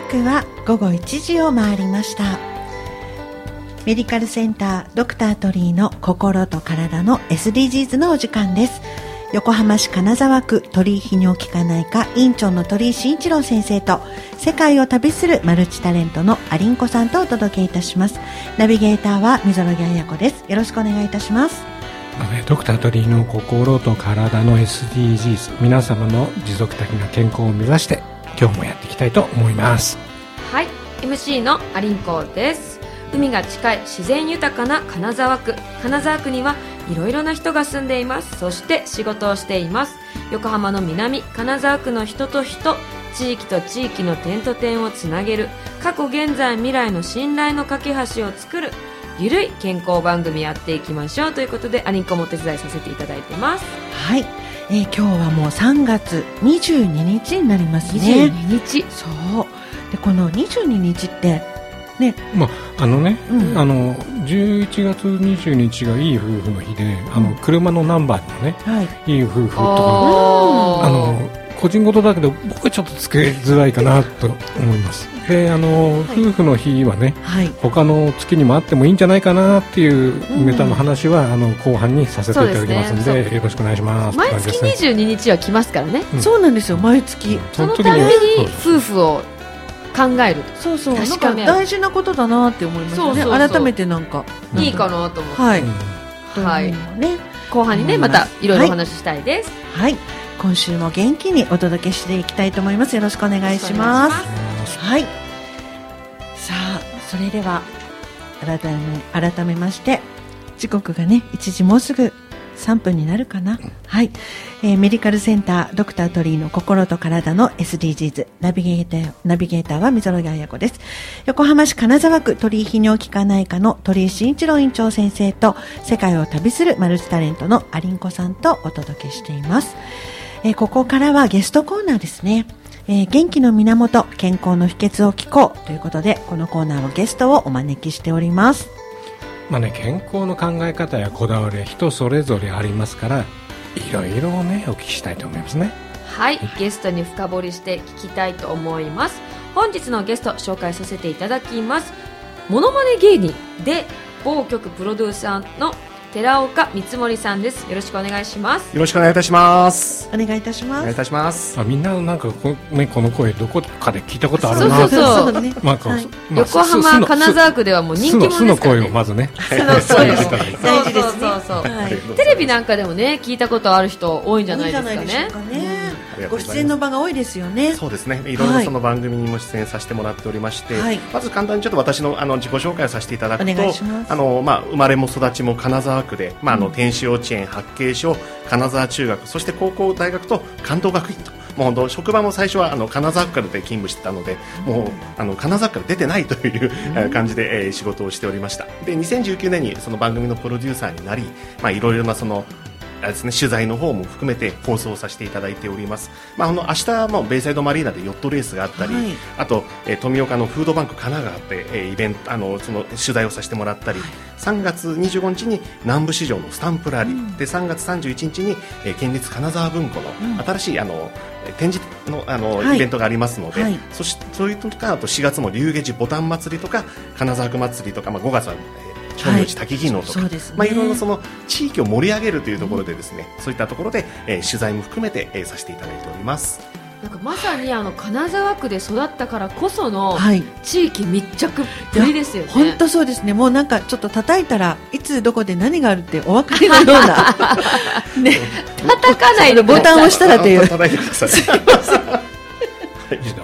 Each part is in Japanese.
刻は午後1時を回りました。メディカルセンタードクタートリーの心と体の SDGs のお時間です。横浜市金沢区鳥居泌尿器科内科院長の鳥居慎一郎先生と世界を旅するマルチタレントのアリンコさんとお届けいたします。ナビゲーターは溝呂木彩子です。よろしくお願いいたします。ドクタートリーの心と体の SDGs 皆様の持続的な健康を目指して今日もやっていきたいと思います。はい。MC のアリンコです。海が近い自然豊かな金沢区。金沢区にはいろいろな人が住んでいます。そして仕事をしています。横浜の南金沢区の人と人。地域と地域の点と点をつなげる。過去現在未来の信頼の架け橋を作る。ゆるい健康番組やっていきましょうということでアリンコもお手伝いさせていただいてます。はい、えー今日はもう3月22日になりますね。22日。そう。でこの22日ってね。まああのね、うん。あの11月20日がいい夫婦の日であの車のナンバーにもねはい。いい夫婦とかあの個人事だけど僕はちょっとつけづらいかなと思います。であの、夫婦の日はねはい。他の月にもあってもいいんじゃないかなっていううんネタの話は、あの後半にさせていただきますんそうですね。でよろしくお願いします。毎月って感じですね。22日は来ますからね。うん。そうなんですよ毎月。そのために夫婦を考えるそうそう。確かねか大事なことだなって思いましたね。そうそうそう。改めてなんか。うんいいかなと思って、はい、うん。はい。ね。後半にねうんまたいろいろお話ししたいです、はい今週も元気にお届けしていきたいと思います。よろしくお願いします。はい。さあそれでは改め改めまして時刻がね1時もうすぐ3分になるかな、はい、えーメディカルセンタードクタートリーの心と体の SDGs ナビゲーターナビゲーターは溝呂木彩子です。横浜市金沢区鳥居泌尿器科内科の鳥居慎一郎院長先生と世界を旅するマルチタレントのアリンコさんとお届けしています、えーここからはゲストコーナーですね。えー元気の源健康の秘訣を聞こうということでこのコーナーはゲストをお招きしております。まあね健康の考え方やこだわりは人それぞれありますからいろいろねお聞きしたいと思いますね。はいゲストに深掘りして聞きたいと思います。本日のゲスト紹介させていただきます。モノマネ芸人で某局プロデューサーの寺岡光森さんです。よろしくお願いします。よろしくお願いいたします。お願いいたします。お願いいたします。あみんななんかこ,、ね、この声どこかで聞いたことあるな。そうそうそう。そうねまあはい。まあ横浜金沢区ではもう人気者ですからね。声をまずね。素の声を大事ですね。そうそうそうはい。テレビなんかでもね聞いたことある人多いんじゃないですか多いんじゃないねご出演の場が多いですよねそうですね。いろいろその番組にも出演させてもらっておりまして、はいまず簡単にちょっと私のあの自己紹介をさせていただくとあのまあ生まれも育ちも金沢区で、まああの天使幼稚園、八景所、金沢中学、そして高校、大学と関東学院と。もう本当職場も最初はあの金沢区からで勤務してたので、もうあの金沢区から出てないという、えー感じで、えー仕事をしておりました。で、2019年にその番組のプロデューサーになり、まあいろいろなそのあれですね、取材の方も含めて放送させていただいております。まあ、あの明日もベイサイドマリーナでヨットレースがあったり、はい。あと、えー富岡のフードバンク神奈川で、えーイベントあのその取材をさせてもらったり、3月25日に南部市場のスタンプラリー、で3月31日に、えー県立金沢文庫の新しい、あのえー展示のあの、はい。イベントがありますので、はい。そしそういうのとかあと4月も龍下寺ボタン祭りとか金沢区祭りとか、まあ、5月は、えー長明寺滝技能とか、そうですね。まあ、いろいろその地域を盛り上げるというところでですね、そういったところで、えー取材も含めて、えーさせていただいております。なんかまさにあの金沢区で育ったからこそのはい。地域密着っぷりですよね。本当そうですね。もうなんかちょっと叩いたらいつどこで何があるってお分かりのような。ね。叩かないでボタンを押したらという。あ叩いてください。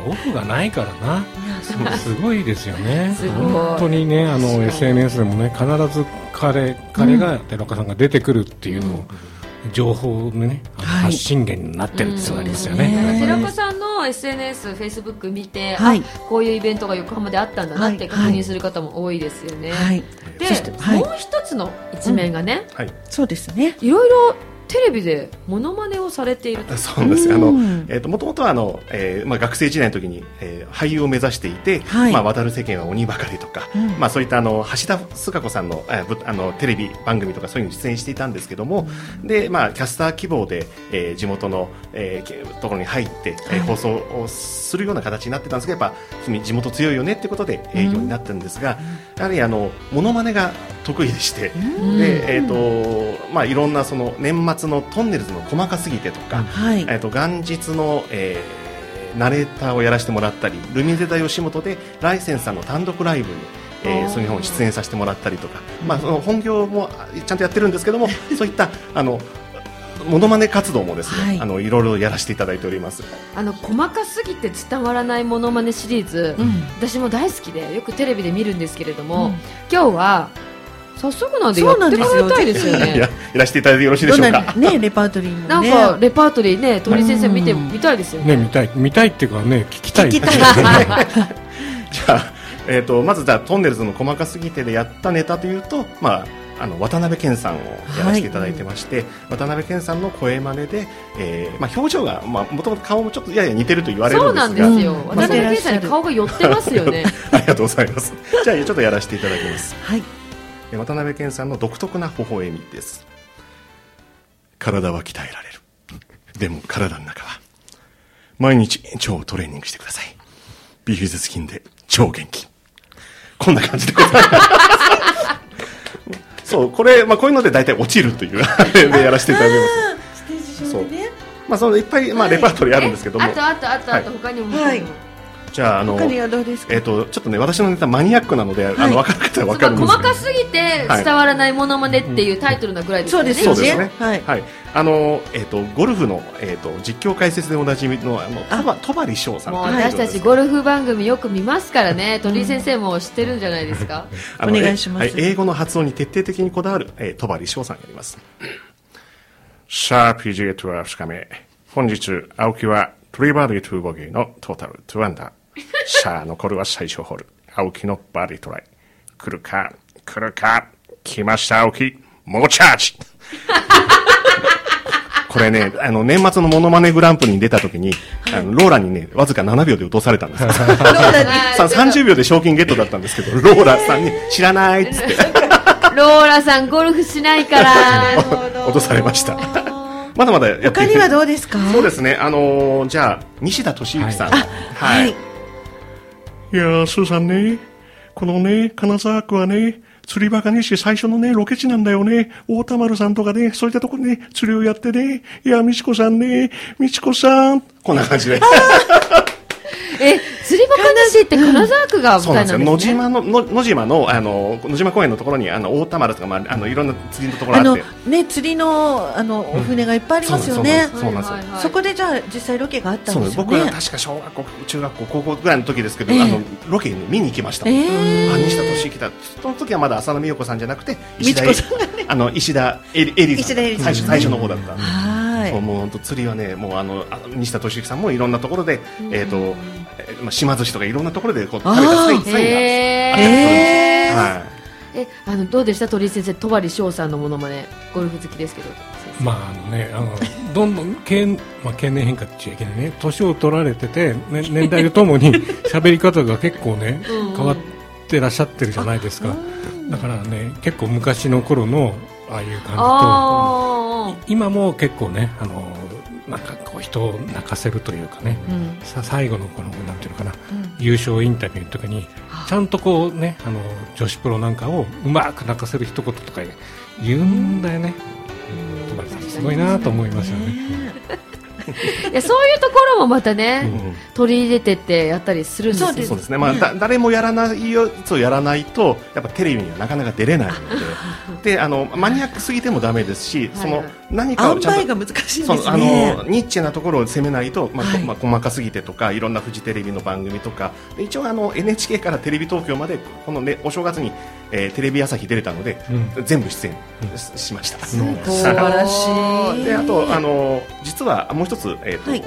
オフがないからな。すごいですよね。すごい。本当にねあの SNS でもね必ず彼彼が寺岡さんが出てくるっていうのを、情報のね、あのはい。発信源になってるっていうのがありますようんね。ね寺岡さんの SNS、フェイスブック見て、はい。あこういうイベントが横浜であったんだなって確認する方も多いですよね。はい。でそしてはい。もう一つの一面がね、はい。そうですね。いろいろテレビでモノマネをされていると。そうです。よあのうん、えー、ともともとはあの、えーまあ、学生時代の時に、えー俳優を目指していて、はい。まあ、渡る世間は鬼ばかりとか、うん。まあ、そういったあの橋田壽賀子さんの,、えーぶあのテレビ番組とかそういうのに出演していたんですけども、でまあ、キャスター希望で、えー地元の、えーけところに入って、えー放送をするような形になってたんですけどやっぱ君地元強いよねってことで営業になってるんですが、やはりあのモノマネが得意でして、でえーとまあ、いろんなその年末のトンネルズの細かすぎてとか、はい。えっと元日の、えーナレーターをやらせてもらったりルミネタ吉本でライセンスさんの単独ライブに、えー、その日本出演させてもらったりとか、まあ、その本業もあちゃんとやってるんですけども そういったあのモノマネ活動もですね、はい。あのいろいろやらせていただいております。あの細かすぎて伝わらないモノマネシリーズ、うん。私も大好きでよくテレビで見るんですけれども、うん。今日は早速なんでやってもらいたいですよいやねやらせていただいてよろしいでしょうか。なね、レパートリーもね。なんかレパートリーね鳥居先生見てうん。みたいですよね。ね見たい。見たいっていうかね聞きたい。聞きたい。じゃあ、えー、とまずじゃあトンネルズの細かすぎてでやったネタというと、まあ、あの渡辺謙さんをやらせていただいてまして、渡辺謙さんの声真似で、えーまあ、表情がもともと顔もちょっとやや似てると言われるそうなんんですがですよ、うん。渡辺謙さんに顔が寄ってますよね。ありがとうございます。じゃあちょっとやらせていただきます。はい。えー渡辺謙さんの独特な微笑みです。体は鍛えられる。でも体の中は毎日超トレーニングしてください。ビフィズス筋で超元気。こんな感じでございます。そうこれ、まあ、こういうので大体落ちるというあれでやらせていただきます。ステージ上でね。まあそのいっぱい、まあ、レパートリーあるんですけども、えあとあとあとあとはい。他にも、はいじゃああのえっ、とちょっとね私のネタマニアックなので、あの分かる方は分かるんですけど。細かすぎて伝わらないモノマネっていうタイトルなぐらいですよね、そうですね。ね。はい。はい。あのえっ、とゴルフのえっ、と実況解説でおなじみのあのあ戸張翔さん。私たちゴルフ番組よく見ますからね。鳥居先生も知ってるんじゃないですか？あのお願いします。えはい。英語の発音に徹底的にこだわる、えー、戸張翔さんがやります。さあ PGA ツアー2日目。本日青木はトリバーディー2ボギーのトータル2アンダーさあ残るは最終ホール青木のバーディートライ。来るか？来るか？来ました青木。猛チャージ。これね、あの、年末のモノマネグランプリに出た時に、あのローラにね、わずか7秒で落とされたんですよ。ローラに。さ30秒で賞金ゲットだったんですけど、ローラさんに知らないっつって。ローラさんゴルフしないから。落とされました。まだまだやって他にはどうですか？そうですね、あのーじゃあ、西田敏行さん。ははいい。やー、スーさんね、このね、金沢区はね、釣りバカにして最初のね、ロケ地なんだよね。大田丸さんとかね、そういったところね、釣りをやってね、いや、美智子さんね、美智子さん。こんな感じで。え釣りバカ西って金沢区がそうなんですよ。舞台なんですね野島の、の野島の、あの、野島公園のところに、あの、大田丸とか、まあ、あの、いろんな釣りのところあって。ね釣りのあのお船がいっぱいありますよね。そうなんですそこでじゃあ実際ロケがあったんですよね。僕は確か小学校、中学校、高校ぐらいの時ですけど、ええ。あのロケに見に行きました。ええ。あ西田敏行だ。その時はまだ浅野美代子さんじゃなくて、石田あの石田エリエリさん。最初最初の方だった。はい。そうもう本当釣りはね、もうあのあの西田敏行さんもいろんなところで、えっ、と、えーまあ島寿司とかいろんなところでこう食べたサインサインがあったりするんですへー。はい。えあのどうでした？鳥居先生戸張翔さんのものまねゴルフ好きですけどまああのね、あのどんどん経,、まあ、経年変化って言っちゃいけないね。年を取られてて、ね、年代とともに 喋り方が結構ねうん。変わってらっしゃってるじゃないですか。だからね結構昔の頃のああいう感じとあ今も結構ねあのなんかこう人を泣かせるというかね、うん。さ最後のこのなんていうのかな、優勝インタビューの時にちゃんとこうねあの女子プロなんかをうまく泣かせる一言とか言うんだよね。戸張さんすごいなと思いますよね。ーいやそういうところもまたね、うん。取り入れてってやったりするんですよ。そうです。そうですね、まあ、だ誰もやらないやつをやらないとやっぱテレビにはなかなか出れないので。であのマニアックすぎてもダメですし、その何か塩をちゃんとあね。のニッチなところを攻めないと、まあはい。まあ、細かすぎてとかいろんなフジテレビの番組とか。で一応あの NHK からテレビ東京までこの、ね、お正月に、えーテレビ朝日出れたので、う全部出演し,、しました。うん素晴らしい。であとあの実はもう一つ、えーとはい。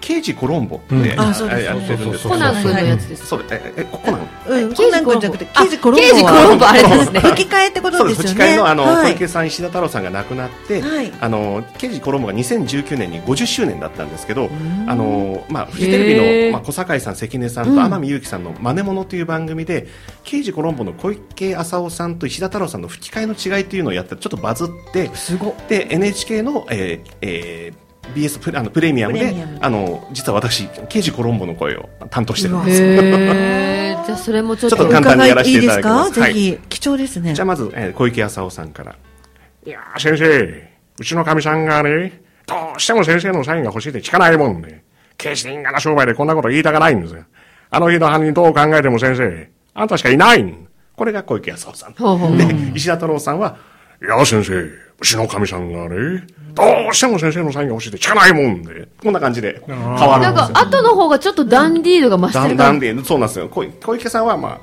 刑事コロンボうん。で、あそうですねやってるんですけどコナン君のやつです。そうええコナン？うん、コナン君じゃなくて、刑事コロンボは。あ刑事コロンボあれですね。吹き替えってことそうですよね。吹き替えのあの、はい。小池さん石田太郎さんが亡くなって、はい。あの刑事コロンボが2019年に50周年だったんですけど、あのまあフジテレビのまあ小堺さん関根さんと天海祐希さんの真似物という番組で、刑事コロンボの小池浅尾さんと石田太郎さんの吹き替えの違いっていうのをやったらちょっとバズって、すごっ。で NHK の、えーえー BS プレあのプレミアムであの実は私刑事コロンボの声を担当してるんです。じゃあそれもちょっと簡単にやらせていただきます。いいですか？ぜひ、貴重ですね。じゃあまず、えー小池浅尾さんから。いやー先生うちのかみさんがねどうしても先生のサインが欲しいって聞かないもんで決して因果な商売でこんなこと言いたがないんですよ。あの日の犯人どう考えても先生あんたしかいないん。これが小池浅尾さん。ほうほうで石田太郎さんはいや先生うちのかみさんがねどうしても先生のサインが欲しいって聞かないもんでこんな感じで変わるなんんですよ。か後の方がちょっとダンディー度が増してだる感じんだんで、そうなんですよ。小小池さんは、ま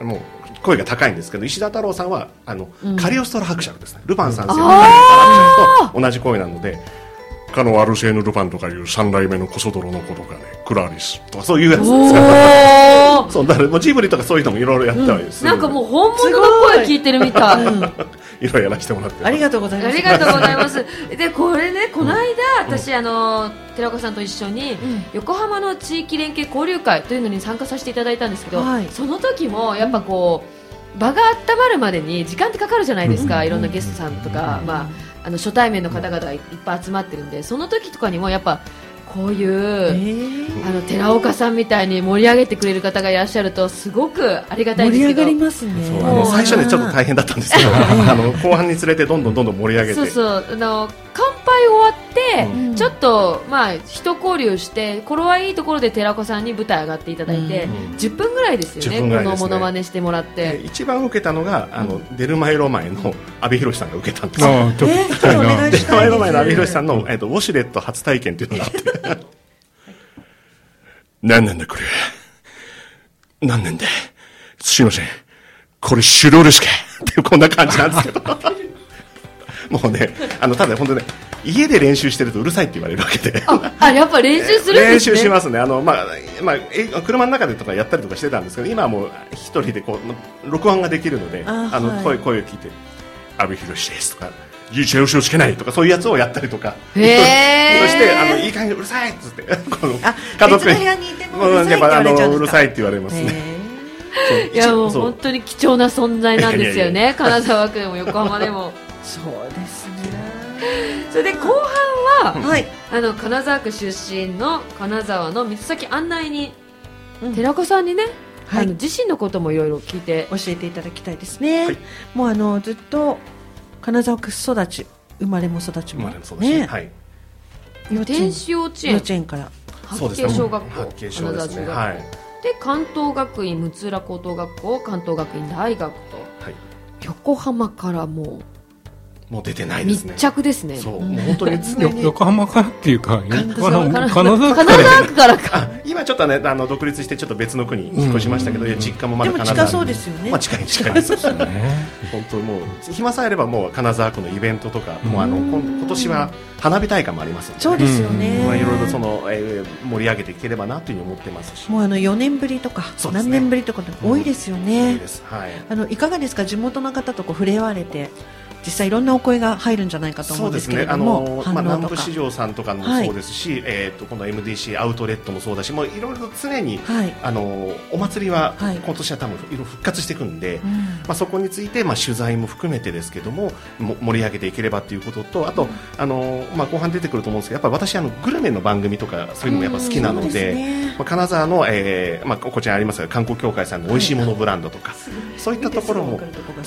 あ、もう、声が高いんですけど、石田太郎さんは、あの、カリオストラ伯爵ですね。ルパン三世のカリオストラ伯爵と同じ声なので、かのアルセーヌ・ルパンとかいう三代目のコソ泥の子とかね、クラリスとかそういうやつですから。お そう、だからもうジブリとかそういうのもいろいろやったわけです。なんかもう本物の声聞いてるみたい。いろいろやらせてもらって。ありがとうございます。ありがとうございます。で、これね、この間、私、あの、寺岡さんと一緒に、横浜の地域連携交流会というのに参加させていただいたんですけど、はいその時も、やっぱこう、場が温まるまでに時間ってかかるじゃないですか、いろんなゲストさんとか、まあ、あの初対面の方々がいっぱい集まってるんで、その時とかにもやっぱ、こういう、えーあの寺岡さんみたいに盛り上げてくれる方がいらっしゃるとすごくありがたいんですけど盛り上がりますね。そうあの最初ねちょっと大変だったんですけど、あの後半につれてどんどんどんどん盛り上げて。そうそうあの乾杯終わって、うんちょっとまあ一交流して頃合いいいところで寺子さんに舞台上がっていただいて、うん10分ぐらいですよ10ねねこのモノマネしてもらっでて一番受けたのが、あの、出る前ロマエの阿部寛さんが受けたんですよ。えーお願ないし前の前の阿部寛さんの、えっと、ウォシュレット初体験っていうのがあって。何なんだこれ？何なんだ。すいません。これ手動ですかってこんな感じなんですけど。もうね、あの、ただ本当ね、家で練習してるとうるさいって言われるわけで。ああやっぱ練習するん練ですね。習しますね。あの、まあ、まあ、え車の中でとかやったりとかしてたんですけど、今はもう一人でこう、録音ができるので、ああの、はい声、声を聞いて、阿部寛ですとか、11をつけないとか、そういうやつをやったりとか。そして、あの、いい加減うるさいっつって、このあ、家族に。いてもうるさいって言やっぱあの、われちゃうんですか？うるさいって言われますね。いやもう本当に貴重な存在なんですよね。金沢区でも横浜でも。ーそうですね。それで後半は、はい。あの金沢区出身の金沢の水先案内人、うん。寺子さんにね、はい。あの自身のこともいろいろ聞いて。教えていただきたいですね、はい。もうあのずっと金沢区育ち生まれも育ちもね、はい。幼稚園。天使幼稚幼園稚園から。八景小学校。ね。金沢中学校。はい。で関東学院六浦高等学校関東学院大学と。はい。横浜からももう出てないですね。着ですね。そう、もう本当にに。横浜からっていうか、金沢金沢区からか。あ今ちょっとね、あの、独立してちょっと別の区に引っ越しましたけど、いや実家もまだでも金沢近そうですよね。まあ近い近いです。ね。本当もう暇さえあればもう金沢区のイベントとか、もうあの今今年は花火大会もありますので、そうですよね、まあいろいろその、えー盛り上げていければなというふうに思ってます。し、もうあの4年ぶりとか、何年ぶりとか多いですよね、いいです。はい。あのいかがですか？地元の方とこう触れ合われて実際いろんなお声が入るんじゃないかと思そううんですすけれあども、のまあ反応とか。南部市場さんとかもそうですし、えっ、とこの MDC アウトレットもそうだし、もういろいろ常にはい、あのお祭りははい。今年は多分いろいろ復活していくんで。うん。まあ、そこについて、まあ、取材も含めてですけどもも盛り上げていければということとあと、あのまあ、後半出てくると思うんですけどやっぱ私あのグルメの番組とかそういうのもやっぱ好きなので,、ですね。まあ、金沢の、えーまあ、こちらにありますが観光協会さんの美味しいものブランドとか、そういったところも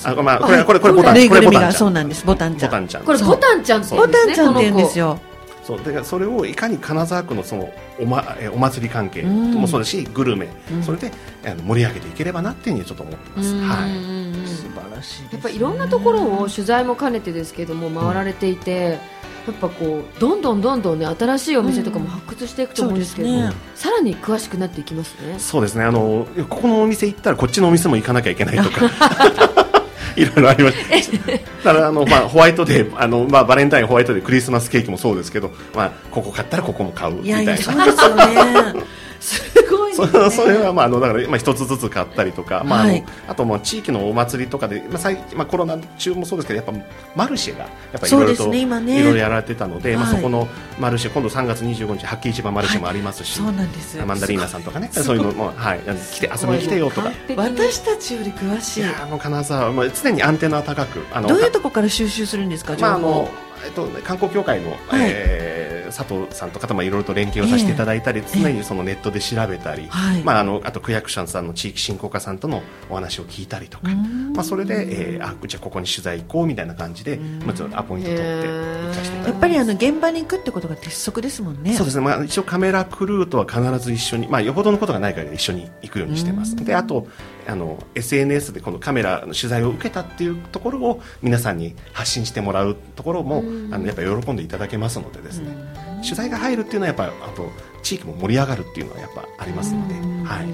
あ、まあ、これはこれこれボタンこれボタンそうんなんです。ボタンちゃん。ボタンちゃん。これボタンちゃんって言ボうんですねタンちゃんって言うんですよ。よそう。だからそれをいかに金沢区のそのお,、ま、えーお祭り関係うん。もそうだし、グルメ、うん。それであの盛り上げていければなっていうふうにちょっと思ってます。はい。素晴らしいですね。やっぱいろんなところを取材も兼ねてですけども回られていて、やっぱこうどんどんどんどんね新しいお店とかも発掘していくと思うんですけど、そうですね。さらに詳しくなっていきますね。そうですね。あのここのお店行ったらこっちのお店も行かなきゃいけないとか いろいろありました。だからあの、まあ、ホワイトデーあの、まあ、バレンタインホワイトデークリスマスケーキもそうですけど、まあ、ここ買ったらここも買うみたいな。いやいやそうですよね。すごいね。それはまああのだからまあ一つずつ買ったりとか、まああのはいあとまあ地域のお祭りとかで、まあ最まあコロナ中もそうですけどやっぱマルシェがやっぱりいろいろといろいろやられてたので、まあはい。そこのマルシェ今度3月25日八景市場マルシェもありますし、そうなんです。マンダリーナさんとかね。そう。いうのもはい。来て遊びに来てよとか。私たちより詳しい。いやあの金沢はまあ常にアンテナは高くあのどういうとこから収集するんですか情報、まああのえっと、観光協会の、えー佐藤さんとかとまあいろいろと連携をさせていただいたり、常にそのネットで調べたり、はい。まあ、あのあと区役所さんの地域振興課さんとのお話を聞いたりとか、まあ、それで、えー、あじゃあここに取材行こうみたいな感じで、まずアポイント取って行かせていただやっぱりあの現場に行くってことが鉄則ですもんね。そうです。ね、まあ、一応カメラクルーとは必ず一緒に、まあ、よほどのことがないから一緒に行くようにしてます。であとあの SNS でこのカメラの取材を受けたっていうところを皆さんに発信してもらうところもあのやっぱり喜んでいただけますのでですね。取材が入るっていうのはやっぱあと地域も盛り上がるっていうのはやっぱありますので、はい、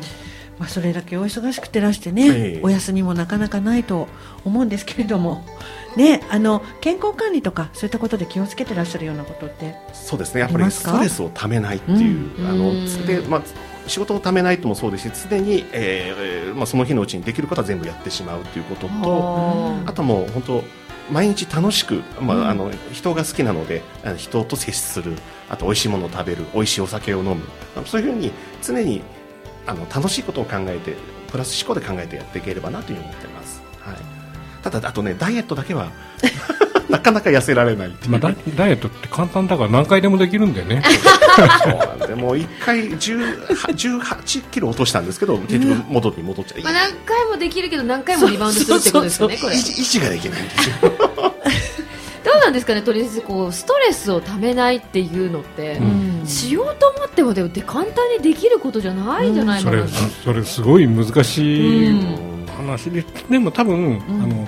まあ、それだけお忙しくてらしてね、ええ。お休みもなかなかないと思うんですけれども、ね、あの健康管理とかそういったことで気をつけてらっしゃるようなことってそうですね。やっぱりストレスをためないっていう、あのうん。でまあ仕事をためないともそうですし常に、えーまあ、その日のうちにできることは全部やってしまうということとああともう本当毎日楽しく、まああの人が好きなので人と接するあと美味しいものを食べる美味しいお酒を飲む。そういうふうに常にあの楽しいことを考えてプラス思考で考えてやっていければなというふうに思ってます、はい、ただあとねダイエットだけは なかなか痩せられない。まあ、ダダイエットって簡単だから何回でもできるんだよね。そうなんでもう1回10 18キロ落としたんですけど結局元に戻っちゃう、まあ、何回もできるけど何回もリバウンドするってことですよねこれ。維持ができないんですよ。どうなんですかねとりあえずこうストレスをためないっていうのって、うん。しようと思ってもでも簡単にできることじゃないんじゃないそれかな。と、それすごい難しいうん。話で。でも多分、あの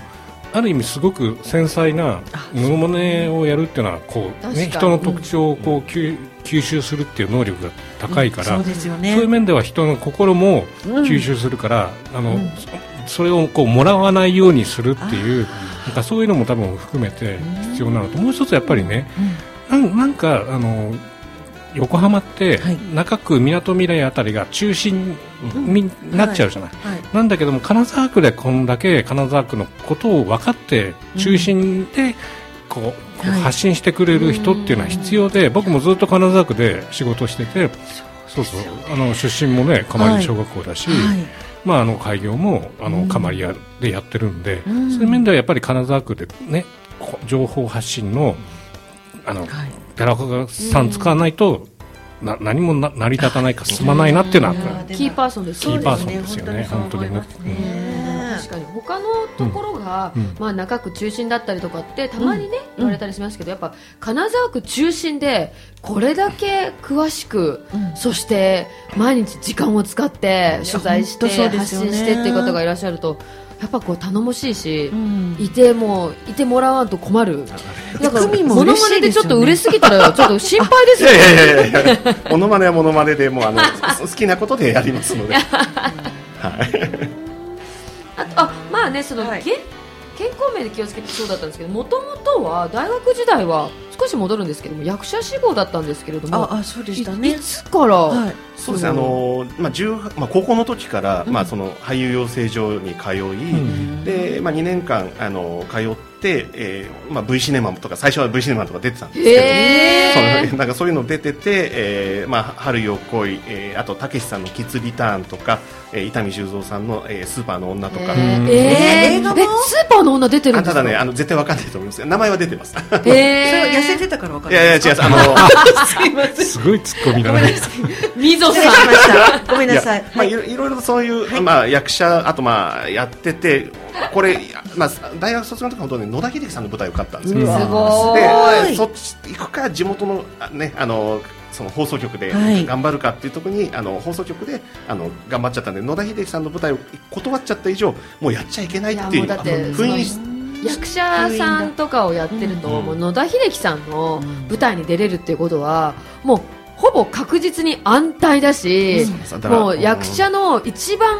ある意味すごく繊細なモノマネをやるっていうのはこう、ね、人の特徴をこう吸吸収するっていう能力が高いから、そうですよね。そういう面では人の心も吸収するから、あのそそれをこうもらわないようにするっていうなんかそういうのも多分含めて必要なのともう一つやっぱりね、なんなんかあの横浜って、はい。中区みなとみらいあたりが中心になっちゃうじゃない、はい。なんだけども金沢区でこんだけ金沢区のことを分かって中心でこう発信してくれる人っていうのは必要で、僕もずっと金沢区で仕事をしててそうそうあの出身もね釜入小学校だし、はい。まあ、あの開業もあの釜入でやってるんで、ん。そういう面ではやっぱり金沢区でねこ情報発信のあの、はい寺岡さん使わないと、な何もな成り立たないか進まないなっていうのは、キーパーソンです。キーパーソンですよね。本当にね。確かに。他のところが、うん。まあ、中区中心だったりとかってたまにね、言われたりしますけどやっぱ金沢区中心でこれだけ詳しく、うん。そして毎日時間を使って取材して、ね。発信してっていう方がいらっしゃるとやっぱこう頼もしいし、うん。いてもいてもらわんと困る。なんかモノマネでちょっと売れすぎたらちょっと心配ですよ いやいやいやいやいやモノマネはモノマネでもうあの 好きなことでやりますので、はい、ああまあねその、はい。健健康面で気をつけてそうだったんですけどもともとは大学時代は戻るんですけども役者志望だったんですけれどもああそうでしたいいねつから、はい。そうですね。あのまあ10まあ高校の時から、まあその俳優養成所に通い、ん。でまあ2年間あの通って、えーまあ V シネマとか最初は V シネマとか出てたんですけど。へそうなんかそういうの出てて、えーまあ、春よ来い、えーあとたけしさんの「キッズリターン」とか、えー伊丹十三さんの、えー「スーパーの女」とか、えー。うん。えー。スーパーの女出てるんあですか？ただねあの絶対わかんないと思います。名前は出てます。へ それは痩せえてたから分かいやいや違うあの すいません。すごいツッコミだね。みぞさん。ごめんなさい。まあ、い。ろいろいろそういう、まあ、役者あとまあやっててこれ、まあ、大学卒業の時本当に野田秀樹さんの舞台受かったんですけどすごい。でそっち行くか地元のあねあのその放送局ではい。頑張るかっていうところに、あの放送局であの頑張っちゃったんで野田秀樹さんの舞台を断っちゃった以上もうやっちゃいけないっていういやもうだって封印し役者さんとかをやってると、うん。もう野田秀樹さんの舞台に出れるっていうことはもうほぼ確実に安泰だし、そうですだからもう役者の一番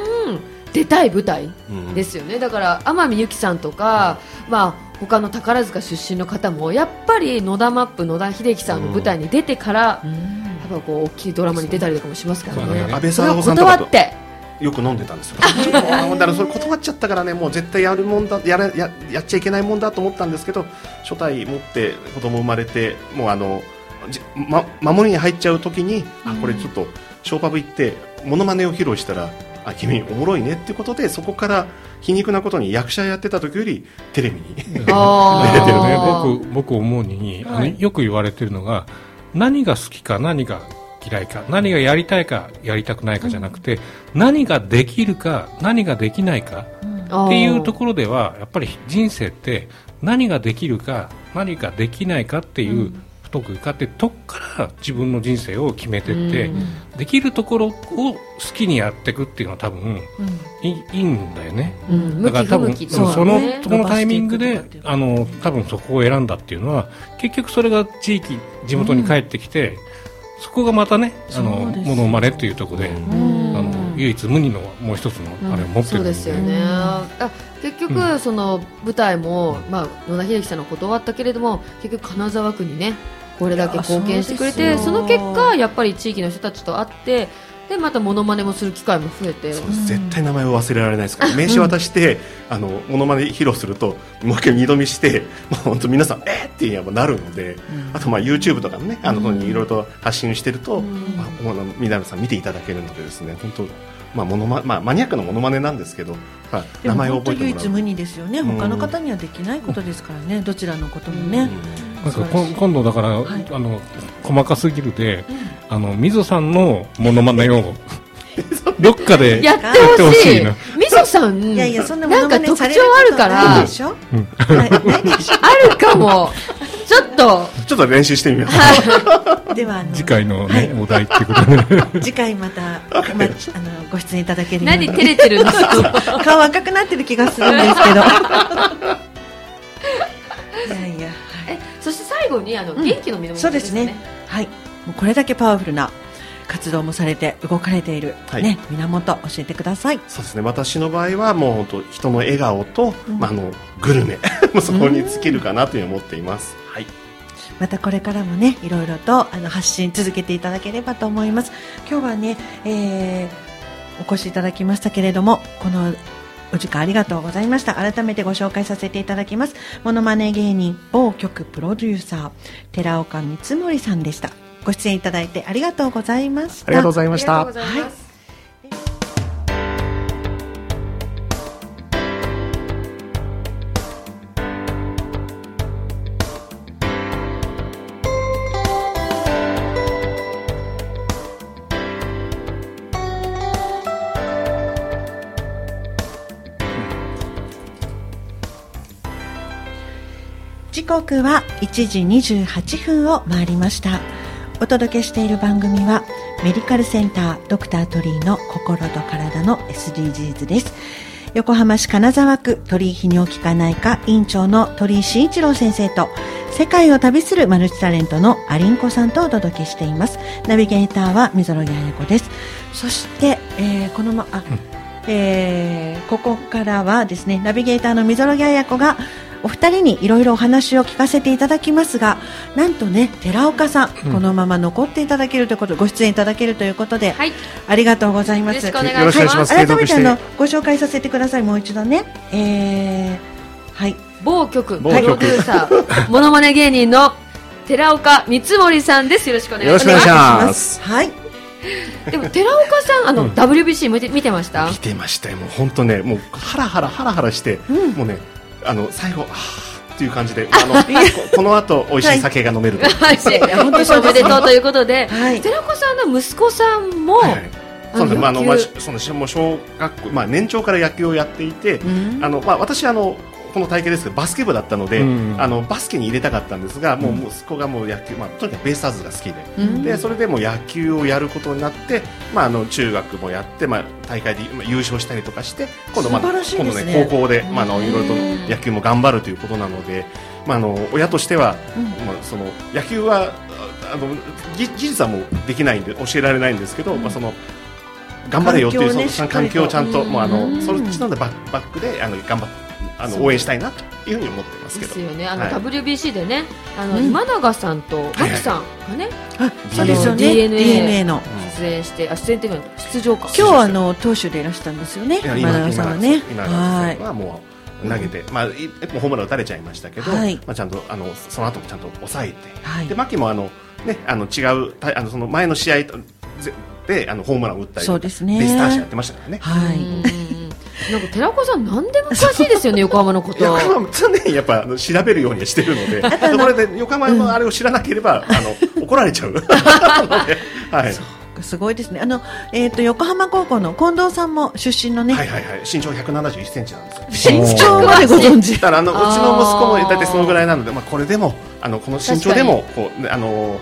出たい舞台うん。ですよね、だから天海祐希さんとか、まあ他の宝塚出身の方もやっぱり野田マップ野田秀樹さんの舞台に出てから、やっぱこう大きいドラマに出たりとかもしますからね。ね。安倍さんとかと。断って。よく飲んでたんですよ。だからそれ断っちゃったからねもう絶対やるもんだやらややっちゃいけないもんだと思ったんですけど初代持って子供生まれてもうあのじま、守りに入っちゃう時に、あこれちょっとショーパブ行ってモノマネを披露したらあ君おもろいねっていうことでそこから皮肉なことに役者やってた時よりテレビに。出てるね。僕僕思うに、あのはい。よく言われてるのが何が好きか何が嫌いか何がやりたいかやりたくないかじゃなくて、何ができるか何ができないかっていうところではやっぱり人生って何ができるか何ができないかっていう不得意かってとこから自分の人生を決めてって、うん。できるところを好きにやっていくっていうのは多分いいいいんだよね。だから多分そそのねそのタイミングであの多分そこを選んだっていうのは結局それが地域地元に帰ってきて、そこがまたねあのそうですもの生まれっていうところで、うん。あの唯一無二のもう一つのあれを持ってるんで,、そうですよね、あ結局、その舞台も、まあ、野田秀樹さんの断ったけれども結局金沢区にねこれだけ貢献してくれてその結果やっぱり地域の人たちと会ってでまたモノマネもする機会も増えて。絶対名前を忘れられないですから 名刺渡して、あのモノマネ披露するともう一回二度見してもう本当皆さんえー！ってやっぱなるので、あとまあ YouTube とかもねあの方にいろいろと発信してると、まあ、もうあの皆さん見ていただけるのでですね本当まあモノマまあマニアックなモノマネなんですけど、まあ、名前を覚えてもらう。唯一無二ですよね、うん。他の方にはできないことですからね、どちらのこともね、今度だから、はい。あの細かすぎるで、あの水さんのモノマネをどっかでやってほしい。な。みそさんいやいや、そんなもなんかのまね特徴あるから。あるかも。ちょっと。ちょっと練習してみます、ょでは次回のね、お題っていうことで。次回また、まあ、あのご出演いただけるように。何照れてるんですか顔赤くなってる気がするんですけど。いやいや、えそして最後にあの、うん。元気の源そうですね。はい。もうこれだけパワフルな活動もされて動かれている、はい。ね源教えてください。そうですね。私の場合はもう本当人の笑顔と、まあ、あのグルメ。もうそこに尽きるかなというふうに思っています、はい。またこれからもねいろいろとあの発信続けていただければと思います。今日はね、えーお越しいただきましたけれどもこのお時間ありがとうございました。改めてご紹介させていただきます。モノマネ芸人某局プロデューサー寺岡光森さんでした。ご出演いただいてありがとうございました。ありがとうございました。ありがとうござい刻は1時28分を回りました。お届けしている番組はメディカルセンタードクタートリーの心と体の SDGs です。横浜市金沢区鳥居泌尿器科内科院長の鳥居慎一郎先生と世界を旅するマルチタレントのアリンコさんとお届けしています。ナビゲーターは溝呂彩子です。そして、えーこのまあ、えーここからはですねナビゲーターの溝呂彩子がお二人にいろいろお話を聞かせていただきますがなんとね寺岡さん、このまま残っていただけるということご出演いただけるということで、はい。ありがとうございます。よろしくお願いします。よろしくお願い改めて。あのご紹介させてください。もう一度ね。えー、はい。某局プロデューサーモノマネ芸人の寺岡光森さんです。よろしくお願いします。よろしくお願いします。はい。でも寺岡さんあの、WBC 見て見てました？見てましたよ。もう本当ねもうハラハラハラハラして、うん。もうねあの最後はーっていう感じであのここの後 美味しい酒が飲めると、はい、本当そうおめでとうということで、はい。寺岡さんの息子さんも、はい。そうです。まああのまあそのしもう小学校まあ年長から野球をやっていて、うん。あのまあ私あのこの体型ですけどバスケ部だったので、うん。あのバスケに入れたかったんですが、もう息子がもう野球まあとにかくベイスターズが好きで、うん。でそれでもう野球をやることになって、まあ、あの中学もやって、まあ、大会でまあ優勝したりとかして今度,、まあ、今度ねね高校で、まあ、あのいろいろと野球も頑張るということなので、まあ、あの親としては、うん。まあ、その野球はああのぎ技術はもうできないんで教えられないんですけど、まあ、その頑張れよっていう環境をねその環境をちゃんともうあのうん。そっちのでバックバックであの頑張っあの応援したいなというふうに思ってますけど。ですよね。あの、はい。WBC でねあの、うん。今永さんとマキさんがね、あそうですよね。DNA の出演してあ出演っていうのは出場か。今日はあの投手でいらしたんですよね今永さんはね。今は今はもう投げて、まあ、いもうホームラン打たれちゃいましたけど、はい。まあ、ちゃんとあのその後もちゃんと抑えて、はい。で牧もあの、ね、あの違うたあのその前の試合とぜであのホームランを打ったりそうですね。ベスターシやってましたからね。はい。うん。うんうんなんか寺子さん何でも詳しいですよね 横浜のこと。横浜も常にやっぱあの調べるようにしてるので、これで横浜のあれを知らなければ、あの怒られちゃう。はい、すごいですね。あの、えー、と横浜高校の近藤さんも出身のね、はいはいはい。身長171センチなんですよ。身長までご存知。だからあのうちの息子も大体そのぐらいなので、まあ、これでもあのこの身長でもこう、ね、あの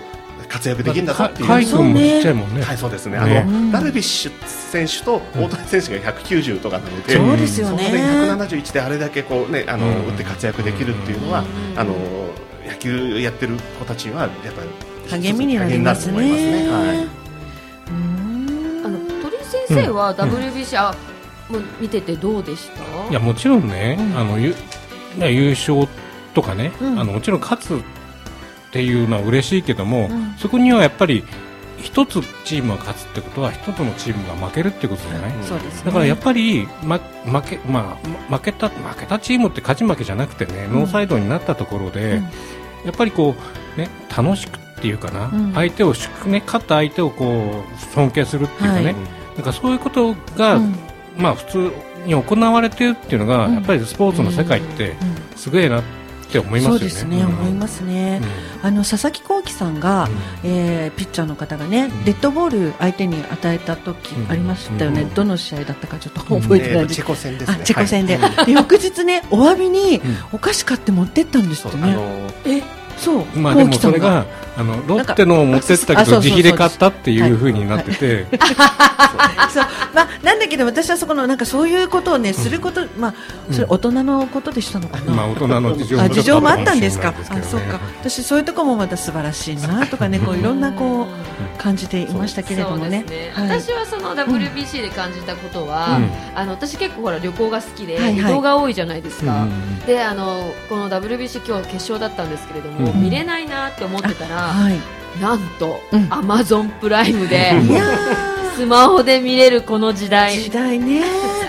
活躍できるんだぞっていう。カイ君もちっちゃいもんね。はい、そうですね。ねあの、ダルビッシュ選手と大谷選手が190とかなので、そうですよね。そこで171であれだけこうね、あの、うん。打って活躍できるっていうのは、うん。あの野球やってる子たちはやっぱり励みになりますね。励みになると思いますね。はあの鳥居先生は WBC、あもう見ててどうでした？いやもちろんね、うん。あのゆね優勝とかね、うん。あのもちろん勝つっていうのは嬉しいけども、うん。そこにはやっぱり一つチームが勝つってことは一つのチームが負けるってことじゃない、そうですね。だからやっぱり、ま、負け、まあ、負けた、負けたチームって勝ち負けじゃなくてね、ノーサイドになったところで、うん。やっぱりこう、ね、楽しくっていうかな、うん。相手を、ね、勝った相手をこう、尊敬するっていうかね、はい。なんかそういうことが、うん。まあ普通に行われてるっていうのが、うん。やっぱりスポーツの世界ってうん。すげえなって思いますよね。そうですね、うん。思いますね、うあの佐々木朗希さんが、えーピッチャーの方がね、ん。デッドボール相手に与えた時うん。ありましたよね、うん。どの試合だったかちょっと覚えてないです。えーとチェコ戦ですね。あチェコ戦で、はい。で翌日ねお詫びにん。お菓子買って持ってったんですってね、あのえそう。んまあでもそれがあのロッテのを持ってったけど自費で買ったっていうふうになってて、そう。まあなんだけど私はそこのなんかそういうことをねすること、まあそれ大人のことでしたのかな、まあ大人の事情もあ事情もあったんですか？あそうか。私そういうところもまた素晴らしいなとかね こういろんなこう感じていましたけれどもね。私はその WBC で感じたことは、うん。あの私結構ほら旅行が好きで、はいはい。移動が多いじゃないですか、うんであのこの WBC 今日決勝だったんですけれども、うん。見れないなって思ってたら、はい。なんと、うん。アマゾンプライムでスマホで見れるこの時ー代。時代ね。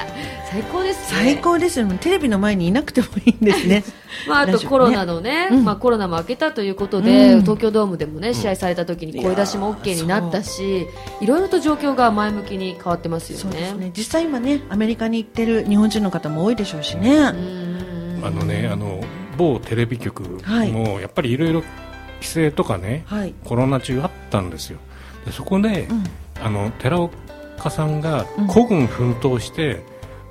最高ですね。最高ですよ。テレビの前にいなくてもいいんですね。まあ、あとコロナのね、うん。まあ、コロナも明けたということで、うん。東京ドームでもね試合された時に声出しも OK になったしいろいろと状況が前向きに変わってますよそうですね。ね実際今ねアメリカに行ってる日本人の方も多いでしょうしね、うん。あのねあの某テレビ局はい。もやっぱりいろいろ規制とかね、はい、コロナ中あったんですよ。でそこで、うん。あの寺岡さんがうん。孤軍奮闘して、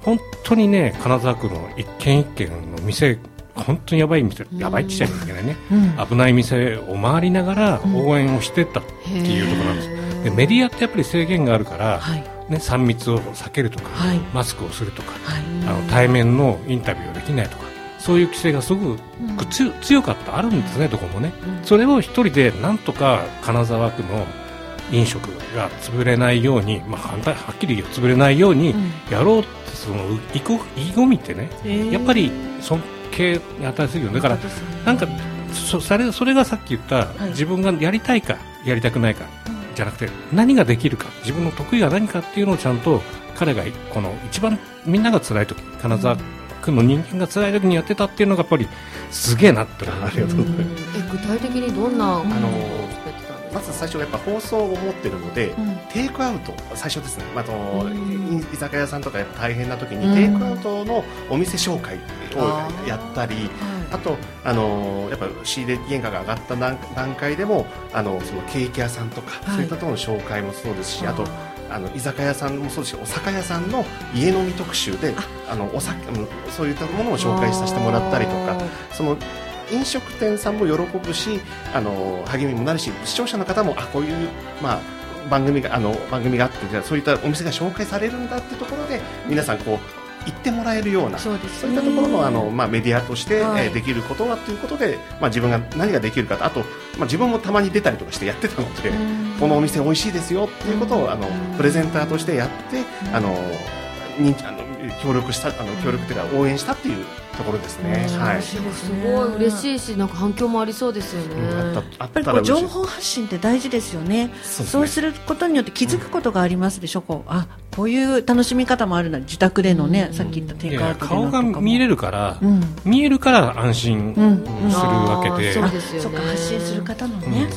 本当にね金沢区の一軒一軒の店本当にやばい店うん。やばいって言っちゃいけどね、うん。危ない店を回りながらうん。応援をしてったっていうところなんです、でメディアってやっぱり制限があるから、はい。ね、3密を避けるとか、はい。マスクをするとか、はい。あの対面のインタビューができないとかそういう規制がすごくつ強かったあるんですね、どこもね、うん。それを一人でなんとか金沢区の飲食が潰れないように、まあ、反対はっきり言う潰れないようにうん。やろうってその意気込みってねやっぱり尊敬に値するよだからなんかそそれそれがさっき言った、い。自分がやりたいかやりたくないかじゃなくて何ができるか自分の得意が何かっていうのをちゃんと彼がこの一番みんなが辛い時金沢区の人間が辛い時にやってたっていうのがやっぱりすげえなってありがとうございます。え具体的にどんなあのあの作ってたんですか？まず最初やっぱ放送を持ってるので、うん。テイクアウト最初ですね、まあ、あのうん。居酒屋さんとかやっぱ大変な時に、うん。テイクアウトのお店紹介をやったりはあとあのやっぱ仕入れ原価が上がった段段階でもあのそのケーキ屋さんとか、はい。そういったところの紹介もそうですしあとあの居酒屋さんもそうですしお酒屋さんの家飲み特集であ。のお酒うんそういったものを紹介させてもらったりとかその飲食店さんも喜ぶしあの励みもなるし視聴者の方もあこういう、まあ、番組があの番組があってじゃあそういったお店が紹介されるんだってところで皆さんこう言ってもらえるようなそうですね。そういったところのあの、まあ、メディアとして、はい。えーできることはということで、まあ、自分が何ができるかとあと、まあ、自分もたまに出たりとかしてやってたので、このお店美味しいですよっていうことをあのプレゼンターとしてやってあの認知あの協力したあの協力というか応援したっていうところですね。はい。すごい嬉しいしなんか反響もありそうですよね、やっっぱりこう情報発信って大事ですよね。そうですね。そうすることによって気づくことがありますでしょ、こうあこういう楽しみ方もあるな自宅でのね、さっき言ったテイいやクアウトで顔が見れる、るから、うん。見えるから安心うんするわけで、そうですよね。そっか発信する方のうん。ね、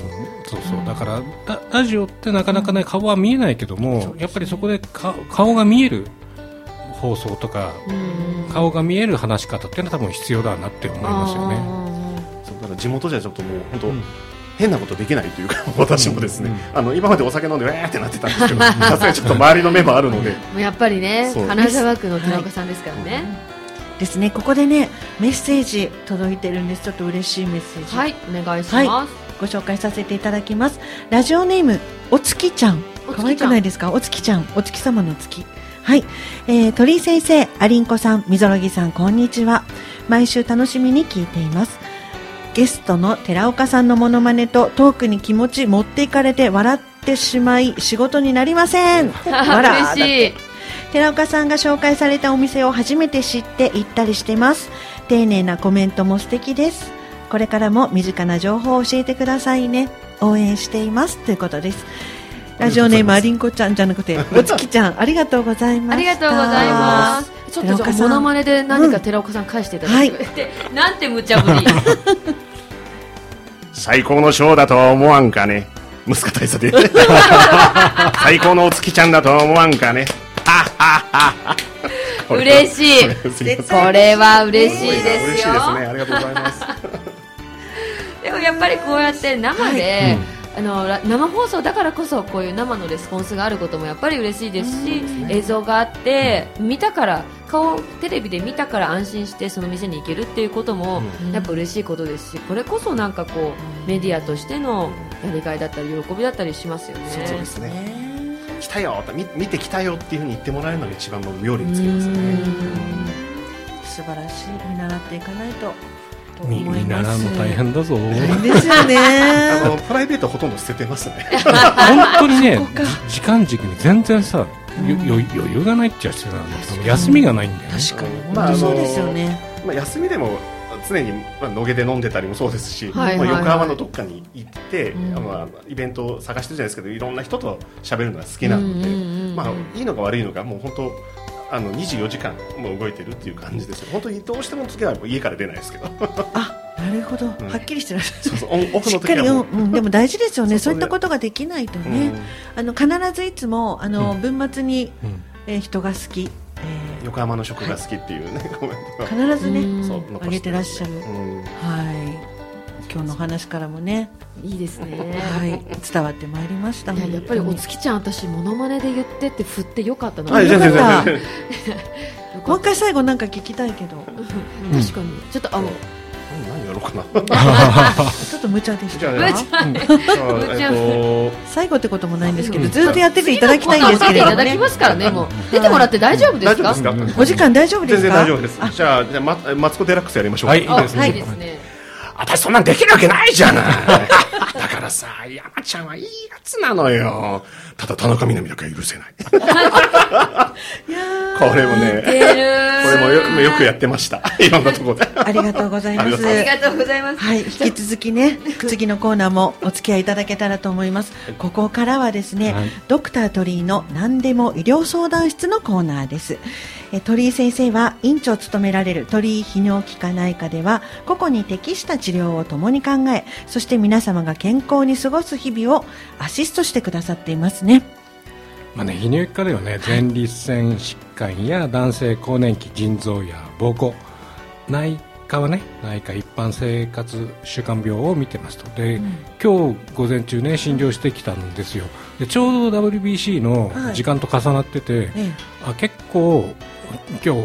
そうそう。だからララジオってなかなかね顔は見えないけども、やっぱりそこでか顔が見える放送とか、顔が見える話し方っていうのは多分必要だなって思いますよね。そうだから地元じゃちょっともう本当、うん。変なことできないというか私もですね、うん。あの今までお酒飲んでわーってなってたんですけどさすがにちょっと周りの目もあるので。もうやっぱりね金沢区の寺岡さんですからね。ですね。ここでねメッセージ届いてるんです。ちょっと嬉しいメッセージ、はい。お願いします、はご紹介させていただきます。ラジオネームお月ちゃん。お月ちゃん。可愛くないですか？お月ちゃん。お月様の月はい、えー、鳥居先生アリンコさんみぞろぎさんこんにちは。毎週楽しみに聞いています。ゲストの寺岡さんのモノマネとトークに気持ち持っていかれて笑ってしまい仕事になりません。わら嬉しい。寺岡さんが紹介されたお店を初めて知って行ったりしてます。丁寧なコメントも素敵です。これからも身近な情報を教えてくださいね。応援しています。ということですラジオネームありんこちゃんじゃなくて お月ちゃんありがとうございます。ありがとうございます。ちょっとじゃあモノマネで何か寺岡さん返していただいて、でなんて無茶ぶり。最高のショーだとは思わんかね。息子大佐で。最高のお月ちゃんだとは思わんかね。嬉しい。これは嬉しいですよ。嬉しいですね。ありがとうございます。でもやっぱりこうやって生で、あのら生放送だからこそこういう生のレスポンスがあることもやっぱり嬉しいですし、映像があって見たから顔テレビで見たから安心してその店に行けるっていうこともやっぱ嬉しいことですしこれこそなんかこうメディアとしてのやりがいだったり喜びだったりしますよね。そうですね。来たよと見見てきたよっていうふうに言ってもらえるのが一番の妙利につきますね。素晴らしい見習っていかないとと見思います見習うの大変だぞ。ですよあねのプライベートほとんど捨ててますね。本当にね時間軸に全然さ、よよ余裕がないっちゃ必要なんだけど休みがないんだよね。確かに。まあそうですよね。まあ、休みでも常に、まあ、野毛で飲んでたりもそうですし、はいはいはい。まあ、横浜のどっかに行って、うまあイベントを探してるじゃないですけどいろんな人と喋るのが好きなので、うんうんうんうん。まあ、いいのか悪いのかもう本当あの24時間もう動いてるっていう感じですよ。本当にどうしても時はもう家から出ないですけど。あなるほど、ん。はっきりしてらっしゃるそうそう。しっかり、うんうん、でも大事ですよね。そそういったことができないとね、あの必ずいつもあの、文末に、うん。えー人が好き、え横浜の食が好きっていうね、コメント必ずねうん。そう残あげてらっしゃる、うん。はい今日の話からもね、いいですね。はい、伝わってまいりました。いややっぱりお月ちゃん私モノマネで言ってって振ってよかったな。はい、よ全かった。もう一回最後なんか聞きたいけど。確かに。ちょっとあの何やろうかな。ちょっと無茶でした。じゃあ無茶。ねえっと最後ってこともないんですけど、うん。ずっとやってていただきたいんですけれどもね。いただきますからねもう。出てもらって大丈夫ですか？お時間大丈夫ですか？全然大丈夫です。じゃあじゃあまマツコデラックスやりましょう。かはい。いいですね。あいいですね私そんなんできるわけないじゃない。だからさ山ちゃんはいいやつなのよ。ただ田中みな実だけは許せない。いやこれもねこれもよよくやってました。いろんなところで。ーありがとうございます。ありがとう。ございありがとうございます。はい、引き続きね、次のコーナーもお付き合いいただけたらと思います。ここからはですね、はい。ドクター鳥居の何でも医療相談室のコーナーです。え鳥居先生は院長を務められる鳥居泌尿器科内科では、個々に適した治療を共に考え、そして皆様が健康に過ごす日々をアシストしてくださっていますね。まあね、泌尿器科ではね、前立腺疾患や男性更年期腎臓や膀胱内科はね内科一般生活習慣病を見てますと。で、今日午前中ね診療してきたんですよ。でちょうど WBC の時間と重なってて、えあ結構今日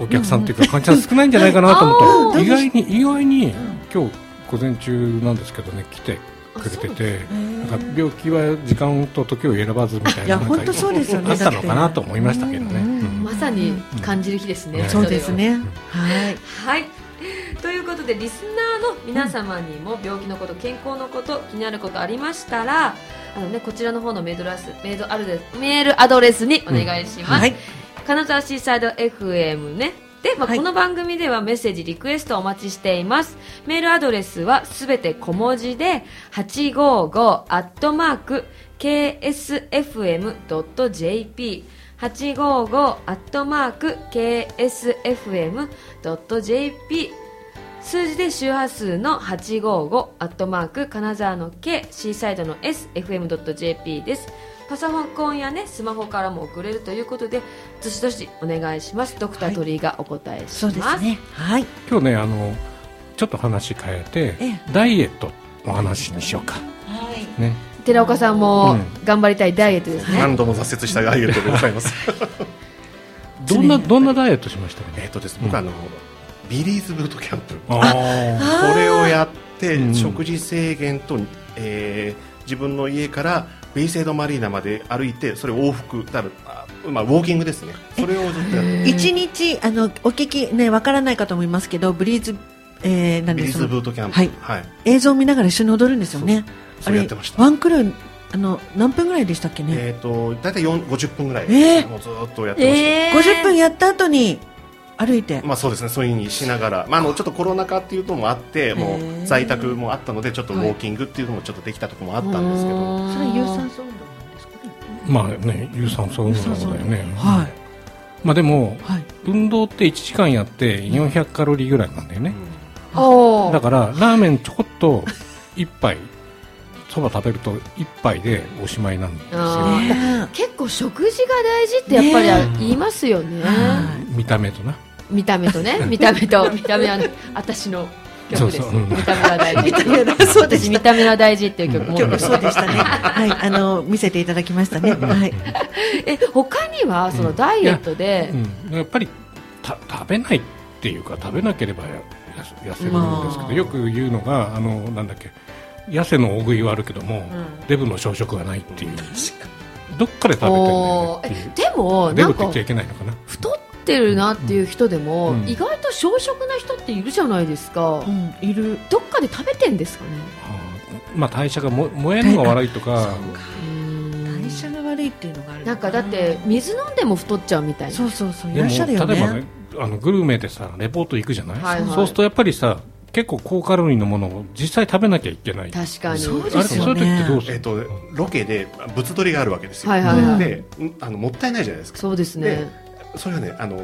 お客さんっていうか患者さん少ないんじゃないかなと思った。ら、意外に意外に今日午前中なんですけどね来てくれててなんか病気は時間と時を選ばずみたいな本当そうですよね。あったのかなと思いましたけどね。まさに感じる日ですね、うん。そうですね。んはい。はい。ということでリスナーの皆様にも病気のこと健康のこと気になることありましたらあの、ね、こちらの方のメールアドレスメールアドレスメールアドレスにお願いします、はい。金沢シーサイド FM ねで、まあこの番組ではメッセージリクエストお待ちしています。メールアドレスはすべて小文字で855アットマーク ksfm.jp 855アットマーク ksfm.jp 数字で周波数の855アットマーク金沢の K シーサイドの SFM.jp です。パソコンやねスマホからも送れるということでどしどしお願いします。ドクター鳥居がお答えします、そうですねはい。今日ねあのちょっと話変えて、えダイエットの話にしようか。はい。ね。寺岡さんもうん。頑張りたいダイエットですね、何度も挫折したダイエットでございます。どんなどんなダイエットしましたかね？えっとです僕あのビリーズブートキャンプ。ああこれをやって、うん。食事制限と、えー自分の家からベイサイドマリーナまで歩いてそれを往復だからあまあ、ウォーキングですね。それをずっとやって。一日あのお聞きねわからないかと思いますけどブリーズ、えー、なんビリーでそのズブートキャンプ。はい。はい、映像を見ながら一緒に踊るんですよね。それやってましたあれワンクールあの何分ぐらいでしたっけね、えっ、と大体4 50分ぐらい、えー。もうずっとやってました、えー。50分やった後に歩いて、まあそうですね。そういうふうにしながら、まあ、あのちょっとコロナ禍っていうのもあってもう在宅もあったのでちょっとウォーキングっていうのもちょっとできたところもあったんですけど。それ有酸素運動なんですかね。まあね有酸素運動なんだよねはいまあでもはい。運動って1時間やって400カロリーぐらいなんだよね、おー。だからラーメンちょこっと1杯そば食べると1杯でおしまいなんですよ。ね結構食事が大事ってやっぱりね言いますよね。は見た目とな見た目とね見た目と見た目は私の曲ですそうそう。うん。見た目は大事。見た目はそう。です私見た目は大事っていう曲も。今日そうでしたね。はい。あの見せていただきましたね。はい。え他にはそのダイエットで、うん、やっぱりた食べないっていうか食べなければやや痩せるんですけど、まあよく言うのがあのなんだっけ痩せの大食いはあるけども、デブの朝食はないっていう。どっかで食べてるんだよねおーっていう。えでもなんかデブっってるなっていう人でも、うん。意外と小食な人っているじゃないですか、うんいる。どっかで食べてんですかね。まあ代謝がも燃えるのが悪いとか。代謝が悪いっていうのがあるな。んかだって水飲んでも太っちゃうみたいな。そうそうそう。いらっしゃるよね。例えばねあのグルメでさレポート行くじゃない、はいはい。そうするとやっぱりさ結構高カロリーのものを実際食べなきゃいけない。確かに。そうあれですよね。そういう時ってどうするえっとロケで物撮りがあるわけですよ、はいはいはい、うんでんあのもったいないじゃないですか。そうですね。でそれはねあの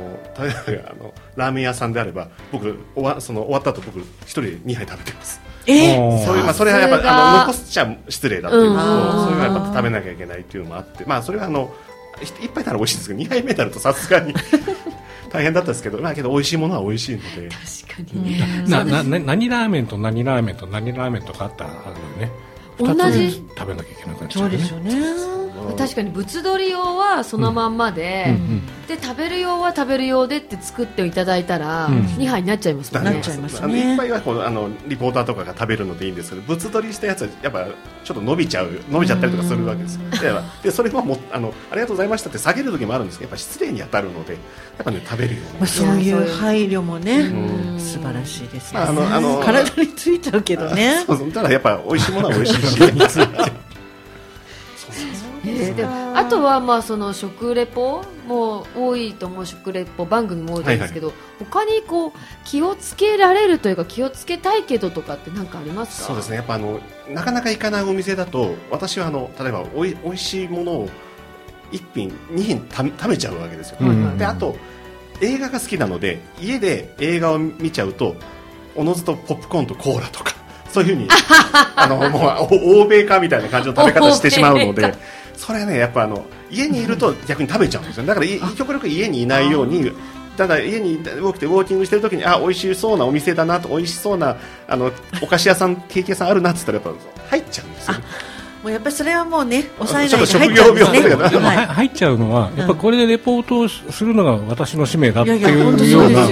例えばあのラーメン屋さんであれば僕終わその終わった後僕一人で2杯食べてます。えおーそう。いうまあそれはやっぱあの残しちゃ失礼だっていうのと、うん。それはやっぱ食べなきゃいけないっていうのもあってまあそれはあのひ一杯なら美味しいですけど2杯目になるとさすがに大変だったんですけどまあけど美味しいものは美味しいので。確かに、ななな何ラーメンと何ラーメンと何ラーメンとかあったらあるのよね。同つ食べなきゃいけなくなっちゃそううよね。ですよね確かに物撮り用はそのまんまで、うんうん。で食べる用は食べる用でって作っていただいたら、うん。2杯になっちゃいますもんね。なっちゃいますね。あの一杯はこうあのリポーターとかが食べるのでいいんですけど物撮りしたやつはやっぱちょっと伸びちゃう伸びちゃったりとかするわけですよ。ででそれももあのありがとうございましたって下げる時もあるんですけどやっぱ失礼に当たるのでやっぱね食べるように。まあ、そういう配慮もね、うん。素晴らしいですよね、まああのあの体についちゃうけどね。そうそう。ただやっぱ美味しいものは美味しいし えーあとはまあその食レポも多いと思う食レポ番組も多いですけど、他にこう気をつけられるというか気をつけたいけどとかって何かありますか？そうですね。やっぱあのなかなか行かないお店だと私はあの例えばおい美味しいものを1品2品た食べちゃうわけですよ、うんであと映画が好きなので家で映画を見ちゃうとおのずとポップコーンとコーラとかそういうふうに あのもうお欧米化みたいな感じの食べ方してしまうのでそれはねやっぱあの家にいると逆に食べちゃうんですよ。だからい極力家にいないようにただ家に起きてウォーキングしてる時にあ美味しそうなお店だなと美味しそうなあのお菓子屋さんケーキ屋さんあるなって言ったらやっぱ入っちゃうんですよ。もうやっぱりそれはもうね抑えちょっとないで入っちゃうんですね。職業病でも、はい。は入っちゃうのは、やっぱこれでレポートをするのが私の使命だっていうような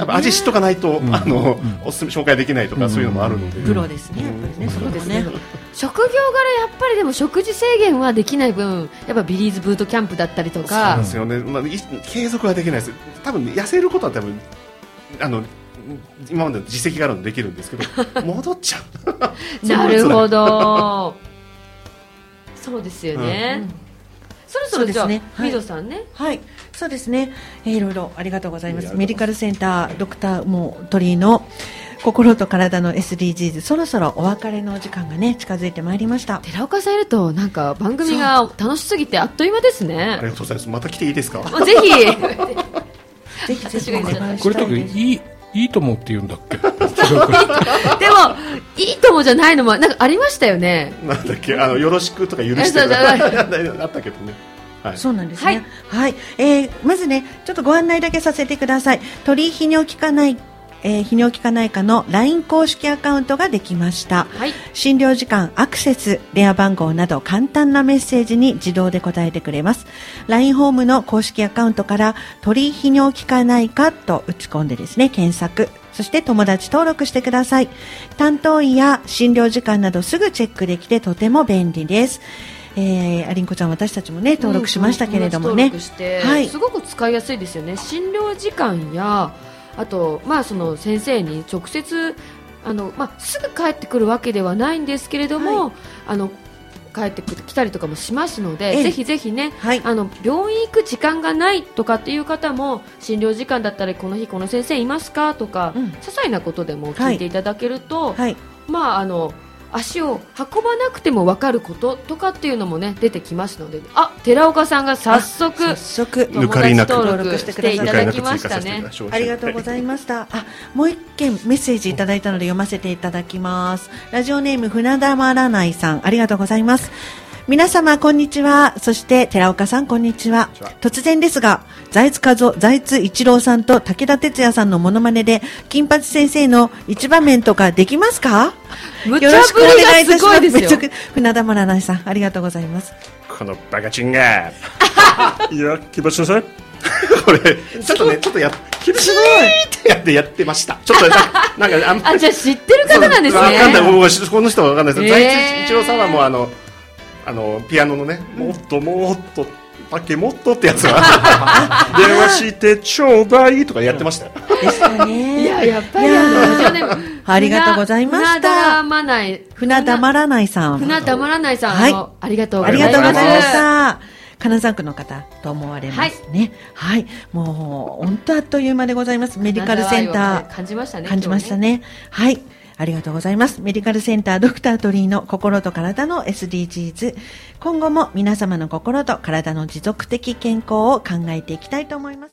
やっぱ味知っとかないと、あのおすすめ紹介できないとか、そういうのもあるので、プロですねやっぱりねそうですね。ね。職業柄やっぱりでも食事制限はできない分やっぱビリーズブートキャンプだったりとそうかなんですよね、まあ、い継続はできないです。多分痩せることは多分あの今までの実績があるのでできるんですけど 戻っちゃう。なるほど。どそうですよね、そろそろじゃあ、そうですね。はい。みぞさんね。はい、そうですね、えーいろいろありがとうございます。メディカルセンタードクターもう鳥居の心と体の SDGs、そろそろお別れの時間がね近づいてまいりました。寺岡さんいるとなんか番組が楽しすぎてあっという間ですありねがとうございます。また来ていいですか？もうぜひ。ぜひぜひお願いこれした時いです。いいいいと思って言うんだっけ？でもいいともじゃないのもなんかありましたよね。なんだっけ？あのよろしくとか許してえそうとそうかあったけどね。はい。そうなんですね。はい、えーまずね、ちょっとご案内だけさせてください。鳥居泌尿器科内、えー泌尿器科内科の LINE 公式アカウントができました。はい診療時間、アクセス、電話番号など簡単なメッセージに自動で答えてくれます。LINE ホームの公式アカウントから鳥居泌尿器科内科と打ち込んでですね、検索。そして友達登録してください。担当医や診療時間などすぐチェックできてとても便利です。えー、アリンコちゃん私たちもね、登録しましたけれどもね。うん友達登録して、はいすごく使いやすいですよね診療時間やあとまあその先生に直接あのまあすぐ帰ってくるわけではないんですけれども、あの帰ってく来たりとかもしますので、ええ。ぜひぜひね、はい。あの病院行く時間がないとかっていう方も診療時間だったらこの日この先生いますかとか、うん。些細なことでも聞いていただけると、はい。まああの足を運ばなくても分かることとかっていうのもね出てきますのであ寺岡さんが早速早速。抜かりなく友達登録していただきましたねありがとうございました。あ、もう一件メッセージいただいたので読ませていただきます。ラジオネーム船田まらないさん、ありがとうございます。皆様こんにちは。そして寺岡さんこんにちは。ちは。突然ですが、財津和夫、財津一郎さんと武田鉄矢さんのモノマネで金八先生の一場面とかできますか？無茶よ。ろしくぶりお願いいたがすごいです。よめちゃく船田まらないさん、ありがとうございます。このバカチンが いや木橋先生。これちょっとねちょっとや厳しいってやってやってました。ちょっと なんかなんかあんまあじゃあ知ってる方なんですね。わかんない。僕はこの人はわかんないです、財津一郎さんはもうあのあのピアノのねもっともっと竹もっとってやつが 電話してちょうだいとかやってましたよでしたね。いややっぱりありがとうございました船田まない船田まらないさん。船田まらないさん、はいありがとうごありざいますがとうございました。金沢区の方と思われますね。はい。もう、本当あっという間でございます。メディカルセンター。感じましたね感じましたね。はい。ありがとうございます。メディカルセンタードクタートリーの心と体の SDGs。今後も皆様の心と体の持続的健康を考えていきたいと思います。